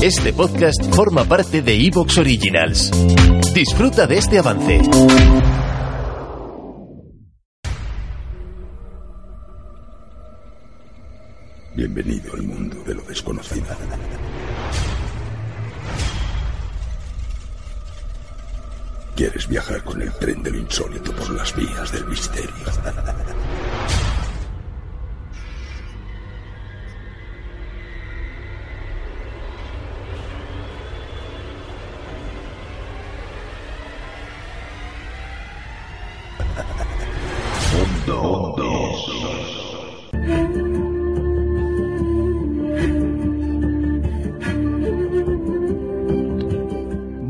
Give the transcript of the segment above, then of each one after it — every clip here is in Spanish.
Este podcast forma parte de Evox Originals. Disfruta de este avance. Bienvenido al mundo de lo desconocido. ¿Quieres viajar con el tren de lo insólito por las vías del misterio?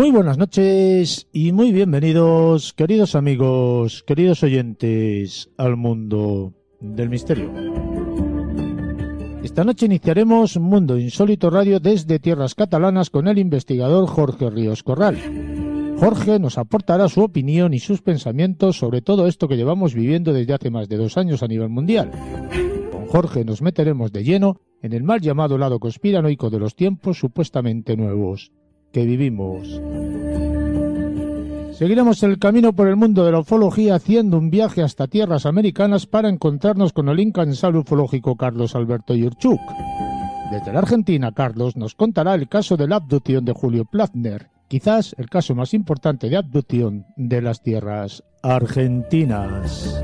Muy buenas noches y muy bienvenidos, queridos amigos, queridos oyentes, al mundo del misterio. Esta noche iniciaremos Mundo Insólito Radio desde tierras catalanas con el investigador Jorge Ríos Corral. Jorge nos aportará su opinión y sus pensamientos sobre todo esto que llevamos viviendo desde hace más de dos años a nivel mundial. Con Jorge nos meteremos de lleno en el mal llamado lado conspiranoico de los tiempos supuestamente nuevos que vivimos. Seguiremos el camino por el mundo de la ufología haciendo un viaje hasta tierras americanas para encontrarnos con el incansable ufológico Carlos Alberto Yurchuk. Desde la Argentina, Carlos nos contará el caso de la abducción de Julio Plattner, quizás el caso más importante de abducción de las tierras argentinas.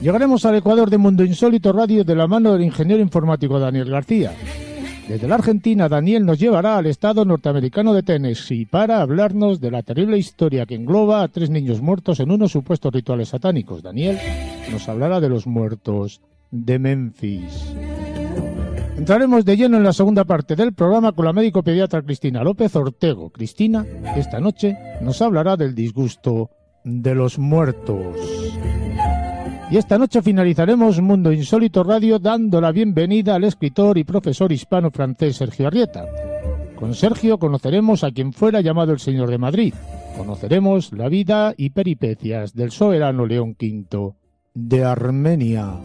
Llegaremos al Ecuador de Mundo Insólito Radio de la mano del ingeniero informático Daniel García. Desde la Argentina, Daniel nos llevará al estado norteamericano de Tennessee para hablarnos de la terrible historia que engloba a tres niños muertos en unos supuestos rituales satánicos. Daniel nos hablará de los muertos de Memphis. Entraremos de lleno en la segunda parte del programa con la médico pediatra Cristina López Ortego. Cristina, esta noche nos hablará del disgusto de los muertos. Y esta noche finalizaremos Mundo Insólito Radio dando la bienvenida al escritor y profesor hispano-francés Sergio Arrieta. Con Sergio conoceremos a quien fuera llamado el Señor de Madrid. Conoceremos la vida y peripecias del soberano León V de Armenia.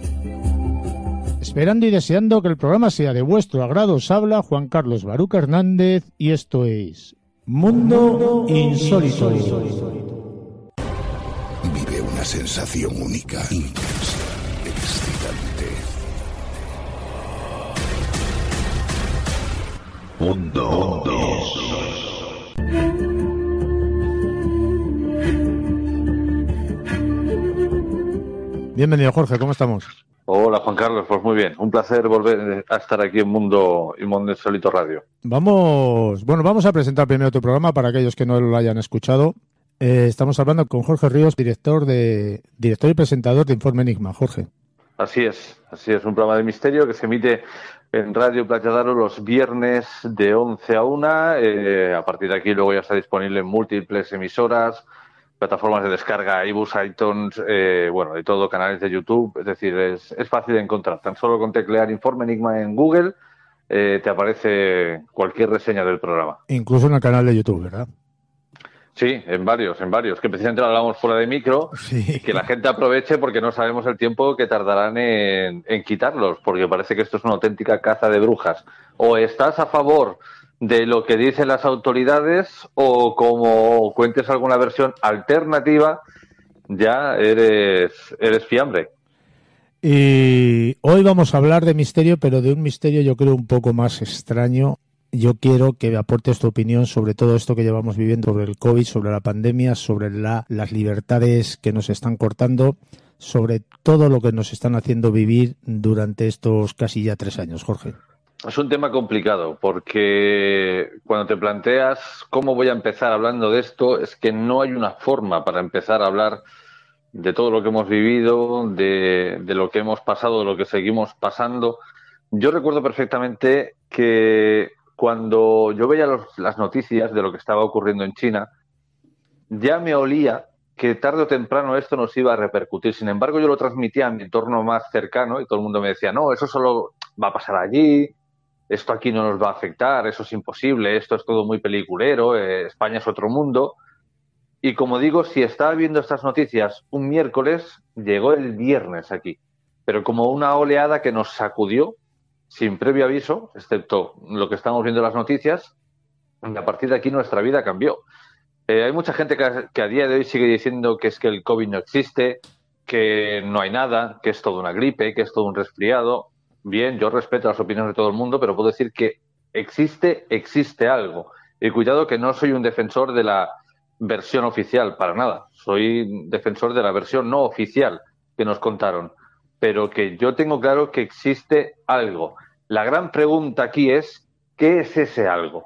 Esperando y deseando que el programa sea de vuestro agrado, os habla Juan Carlos Baruca Hernández y esto es Mundo Insólito. Una sensación única, intensa, excitante. Mundo Bienvenido Jorge, ¿cómo estamos? Hola Juan Carlos, pues muy bien, un placer volver a estar aquí en Mundo y Mundo Insólito Radio. Vamos, bueno, vamos a presentar primero tu programa para aquellos que no lo hayan escuchado. Eh, estamos hablando con Jorge Ríos, director de director y presentador de Informe Enigma. Jorge. Así es, así es, un programa de misterio que se emite en Radio Playa Daro los viernes de 11 a 1. Eh, a partir de aquí luego ya está disponible en múltiples emisoras, plataformas de descarga, iBooks, iTunes, eh, bueno, de todo, canales de YouTube. Es decir, es, es fácil de encontrar. Tan solo con teclear Informe Enigma en Google eh, te aparece cualquier reseña del programa. Incluso en el canal de YouTube, ¿verdad? Sí, en varios, en varios, que precisamente lo hablamos fuera de micro, Sí. que la gente aproveche porque no sabemos el tiempo que tardarán en, en quitarlos, porque parece que esto es una auténtica caza de brujas. O estás a favor de lo que dicen las autoridades o como cuentes alguna versión alternativa, ya eres, eres fiambre. Y hoy vamos a hablar de misterio, pero de un misterio yo creo un poco más extraño. Yo quiero que aportes tu opinión sobre todo esto que llevamos viviendo, sobre el COVID, sobre la pandemia, sobre la- las libertades que nos están cortando, sobre todo lo que nos están haciendo vivir durante estos casi ya tres años, Jorge. Es un tema complicado porque cuando te planteas cómo voy a empezar hablando de esto, es que no hay una forma para empezar a hablar de todo lo que hemos vivido, de, de lo que hemos pasado, de lo que seguimos pasando. Yo recuerdo perfectamente que cuando yo veía las noticias de lo que estaba ocurriendo en China, ya me olía que tarde o temprano esto nos iba a repercutir. Sin embargo, yo lo transmitía a mi entorno más cercano y todo el mundo me decía, no, eso solo va a pasar allí, esto aquí no nos va a afectar, eso es imposible, esto es todo muy peliculero, eh, España es otro mundo. Y como digo, si estaba viendo estas noticias un miércoles, llegó el viernes aquí, pero como una oleada que nos sacudió sin previo aviso, excepto lo que estamos viendo en las noticias, y a partir de aquí nuestra vida cambió. Eh, hay mucha gente que a, día de hoy sigue diciendo que es que el COVID no existe, que no hay nada, que es todo una gripe, que es todo un resfriado. Bien, yo respeto las opiniones de todo el mundo, pero puedo decir que existe, existe algo. Y cuidado que no soy un defensor de la versión oficial, para nada. Soy defensor de la versión no oficial que nos contaron. Pero que yo tengo claro que existe algo. La gran pregunta aquí es, ¿qué es ese algo?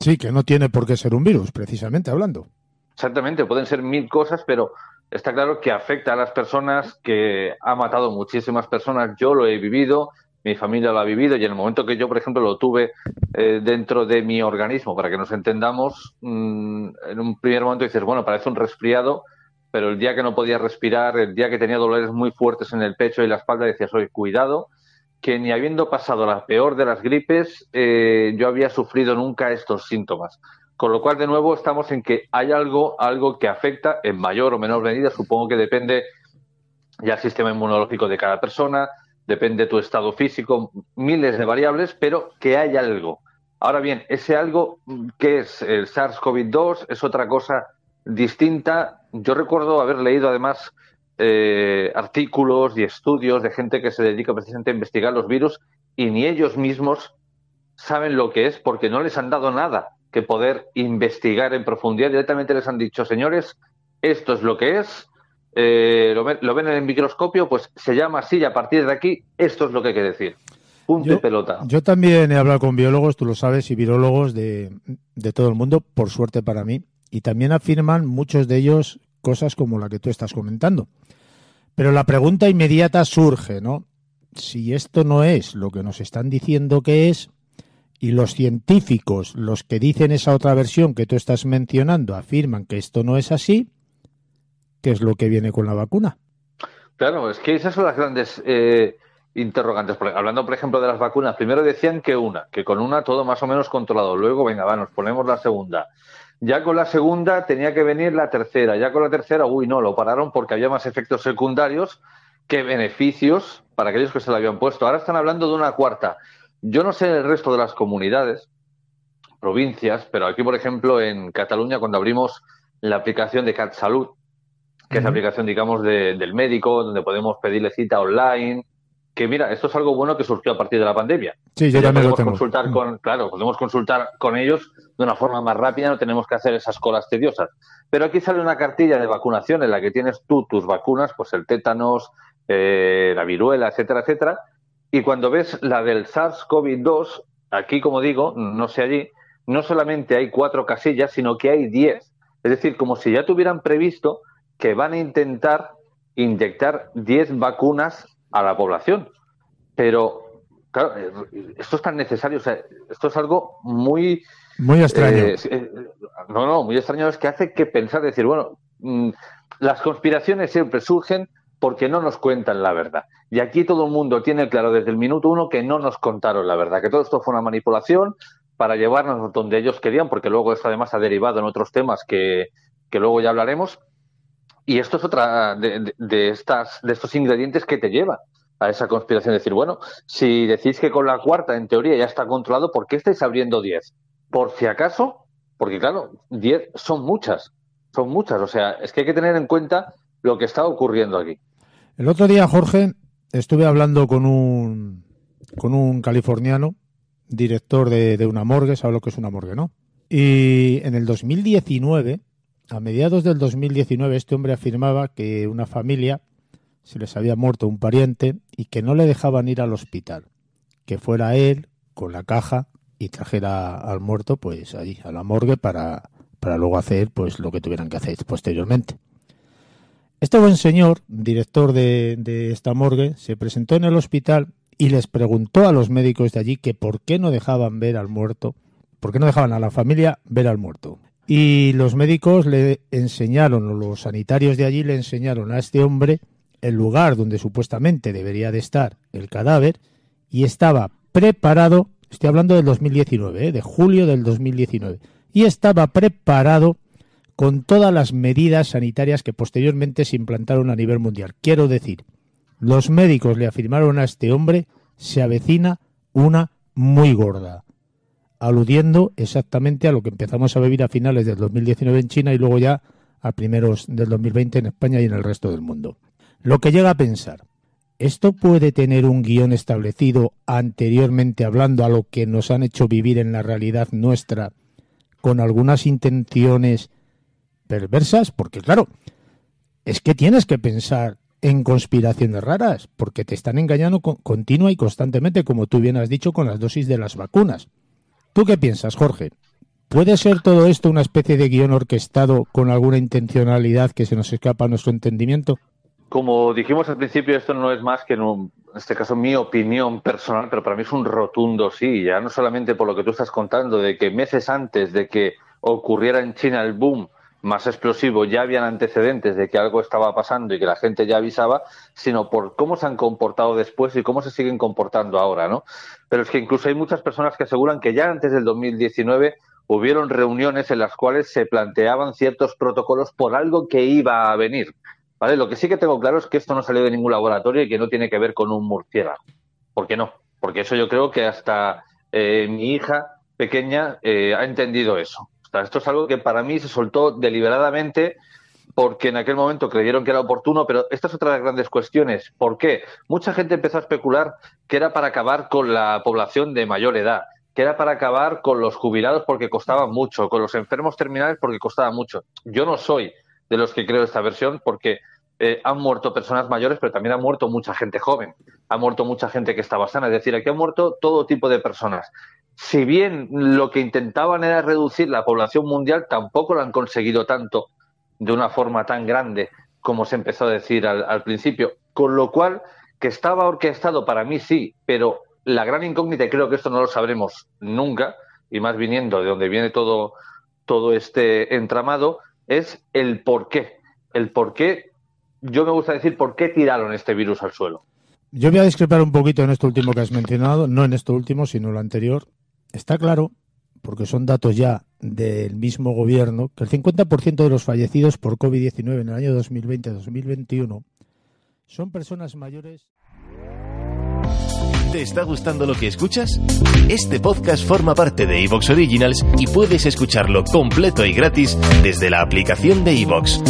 Sí, que no tiene por qué ser un virus, precisamente hablando. Exactamente, pueden ser mil cosas, pero está claro que afecta a las personas, que ha matado muchísimas personas. Yo lo he vivido, mi familia lo ha vivido y en el momento que yo, por ejemplo, lo tuve eh, dentro de mi organismo, para que nos entendamos, mm, en un primer momento dices, bueno, parece un resfriado, pero el día que no podía respirar, el día que tenía dolores muy fuertes en el pecho y la espalda, decías, oye, cuidado, que ni habiendo pasado la peor de las gripes, eh, yo había sufrido nunca estos síntomas. Con lo cual, de nuevo, estamos en que hay algo, algo que afecta en mayor o menor medida, supongo que depende ya el sistema inmunológico de cada persona, depende de tu estado físico, miles de variables, pero que hay algo. Ahora bien, ese algo que es el SARS-CoV-2 es otra cosa distinta. Yo recuerdo haber leído además eh, artículos y estudios de gente que se dedica precisamente a investigar los virus y ni ellos mismos saben lo que es porque no les han dado nada que poder investigar en profundidad. Directamente les han dicho, señores, esto es lo que es, eh, lo, ven, en el microscopio, pues se llama así y a partir de aquí esto es lo que hay que decir. Punto yo, pelota. Yo también he hablado con biólogos, tú lo sabes, y virólogos de, de todo el mundo, por suerte para mí, y también afirman muchos de ellos cosas como la que tú estás comentando. Pero la pregunta inmediata surge, ¿no? Si esto no es lo que nos están diciendo que es, y los científicos, los que dicen esa otra versión que tú estás mencionando, afirman que esto no es así, ¿qué es lo que viene con la vacuna? Claro, es que esas son las grandes eh, interrogantes. Hablando, por ejemplo, de las vacunas, primero decían que una, que con una todo más o menos controlado. Luego, venga, va, nos ponemos la segunda. Ya con la segunda tenía que venir la tercera. Ya con la tercera, uy, no, lo pararon porque había más efectos secundarios que beneficios para aquellos que se la habían puesto. Ahora están hablando de una cuarta. Yo no sé el resto de las comunidades, provincias, pero aquí, por ejemplo, en Cataluña, cuando abrimos la aplicación de CatSalud, que es la aplicación, digamos, del médico, donde podemos pedirle cita online, que mira, esto es algo bueno que surgió a partir de la pandemia. Sí, yo también podemos consultar con, claro, podemos consultar con ellos de una forma más rápida, no tenemos que hacer esas colas tediosas. Pero aquí sale una cartilla de vacunación en la que tienes tú tus vacunas, pues el tétanos, eh, la viruela, etcétera, etcétera. Y cuando ves la del SARS-CoV-2, aquí, como digo, no sé allí, no solamente hay cuatro casillas, sino que hay diez. Es decir, como si ya tuvieran previsto que van a intentar inyectar diez vacunas a la población. Pero, claro, eh, esto es tan necesario, o sea, esto es algo muy... Muy extraño. Eh, eh, no, no, muy extraño es que hace que pensar, decir, bueno, mm, las conspiraciones siempre surgen porque no nos cuentan la verdad. Y aquí todo el mundo tiene claro desde el minuto uno que no nos contaron la verdad, que todo esto fue una manipulación para llevarnos donde ellos querían, porque luego esto además ha derivado en otros temas que, que luego ya hablaremos, y esto es otra de, estas, de estos ingredientes que te lleva a esa conspiración. Decir, bueno, si decís que con la cuarta, en teoría, ya está controlado, ¿por qué estáis abriendo diez? Por si acaso, porque claro, diez son muchas, son muchas. O sea, es que hay que tener en cuenta lo que está ocurriendo aquí. El otro día, Jorge, estuve hablando con un, con un californiano, director de, de una morgue, sabe lo que es una morgue, ¿no? Y en el 2019 a mediados del 2019 este hombre afirmaba que una familia se les había muerto un pariente y que no le dejaban ir al hospital, que fuera él con la caja y trajera al muerto pues allí a la morgue para, para luego hacer pues lo que tuvieran que hacer posteriormente. Este buen señor, director de, de esta morgue, se presentó en el hospital y les preguntó a los médicos de allí que por qué no dejaban ver al muerto, por qué no dejaban a la familia ver al muerto. Y los médicos le enseñaron, los sanitarios de allí le enseñaron a este hombre el lugar donde supuestamente debería de estar el cadáver y estaba preparado, estoy hablando del 2019, ¿eh? de julio del 2019, y estaba preparado con todas las medidas sanitarias que posteriormente se implantaron a nivel mundial. Quiero decir, los médicos le afirmaron a este hombre se avecina una muy gorda, aludiendo exactamente a lo que empezamos a vivir a finales del 2019 en China y luego ya a primeros del 2020 en España y en el resto del mundo. Lo que llega a pensar, ¿esto puede tener un guion establecido anteriormente hablando a lo que nos han hecho vivir en la realidad nuestra con algunas intenciones perversas? Porque claro, es que tienes que pensar en conspiraciones raras, porque te están engañando continua y constantemente, como tú bien has dicho, con las dosis de las vacunas. ¿Tú qué piensas, Jorge? ¿Puede ser todo esto una especie de guion orquestado con alguna intencionalidad que se nos escapa a nuestro entendimiento? Como dijimos al principio, esto no es más que, en, este caso, mi opinión personal, pero para mí es un rotundo sí, ya no solamente por lo que tú estás contando, de que meses antes de que ocurriera en China el boom más explosivo ya habían antecedentes de que algo estaba pasando y que la gente ya avisaba, sino por cómo se han comportado después y cómo se siguen comportando ahora, ¿no? Pero es que incluso hay muchas personas que aseguran que ya antes del 2019 hubieron reuniones en las cuales se planteaban ciertos protocolos por algo que iba a venir. ¿Vale? Lo que sí que tengo claro es que esto no salió de ningún laboratorio y que no tiene que ver con un murciélago. ¿Por qué no? Porque eso yo creo que hasta eh, mi hija pequeña eh, ha entendido eso esto es algo que para mí se soltó deliberadamente porque en aquel momento creyeron que era oportuno, pero esta es otra de las grandes cuestiones. ¿Por qué? Mucha gente empezó a especular que era para acabar con la población de mayor edad, que era para acabar con los jubilados porque costaban mucho, con los enfermos terminales porque costaba mucho. Yo no soy de los que creo esta versión porque eh, han muerto personas mayores, pero también ha muerto mucha gente joven, ha muerto mucha gente que estaba sana, es decir, aquí han muerto todo tipo de personas si bien lo que intentaban era reducir la población mundial, tampoco lo han conseguido tanto de una forma tan grande como se empezó a decir al, principio. Con lo cual, que estaba orquestado para mí sí, pero la gran incógnita, y creo que esto no lo sabremos nunca, y más viniendo de donde viene todo, todo este entramado, es el por qué. El por qué, yo me gusta decir por qué tiraron este virus al suelo. Yo voy a discrepar un poquito en esto último que has mencionado, no en esto último, sino lo anterior. Está claro, porque son datos ya del mismo gobierno, que el 50% de los fallecidos por COVID-19 en el año 2020-2021 son personas mayores. ¿Te está gustando lo que escuchas? Este podcast forma parte de Evox Originals y puedes escucharlo completo y gratis desde la aplicación de Evox.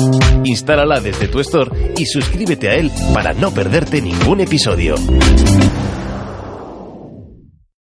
Instálala desde tu store y suscríbete a él para no perderte ningún episodio.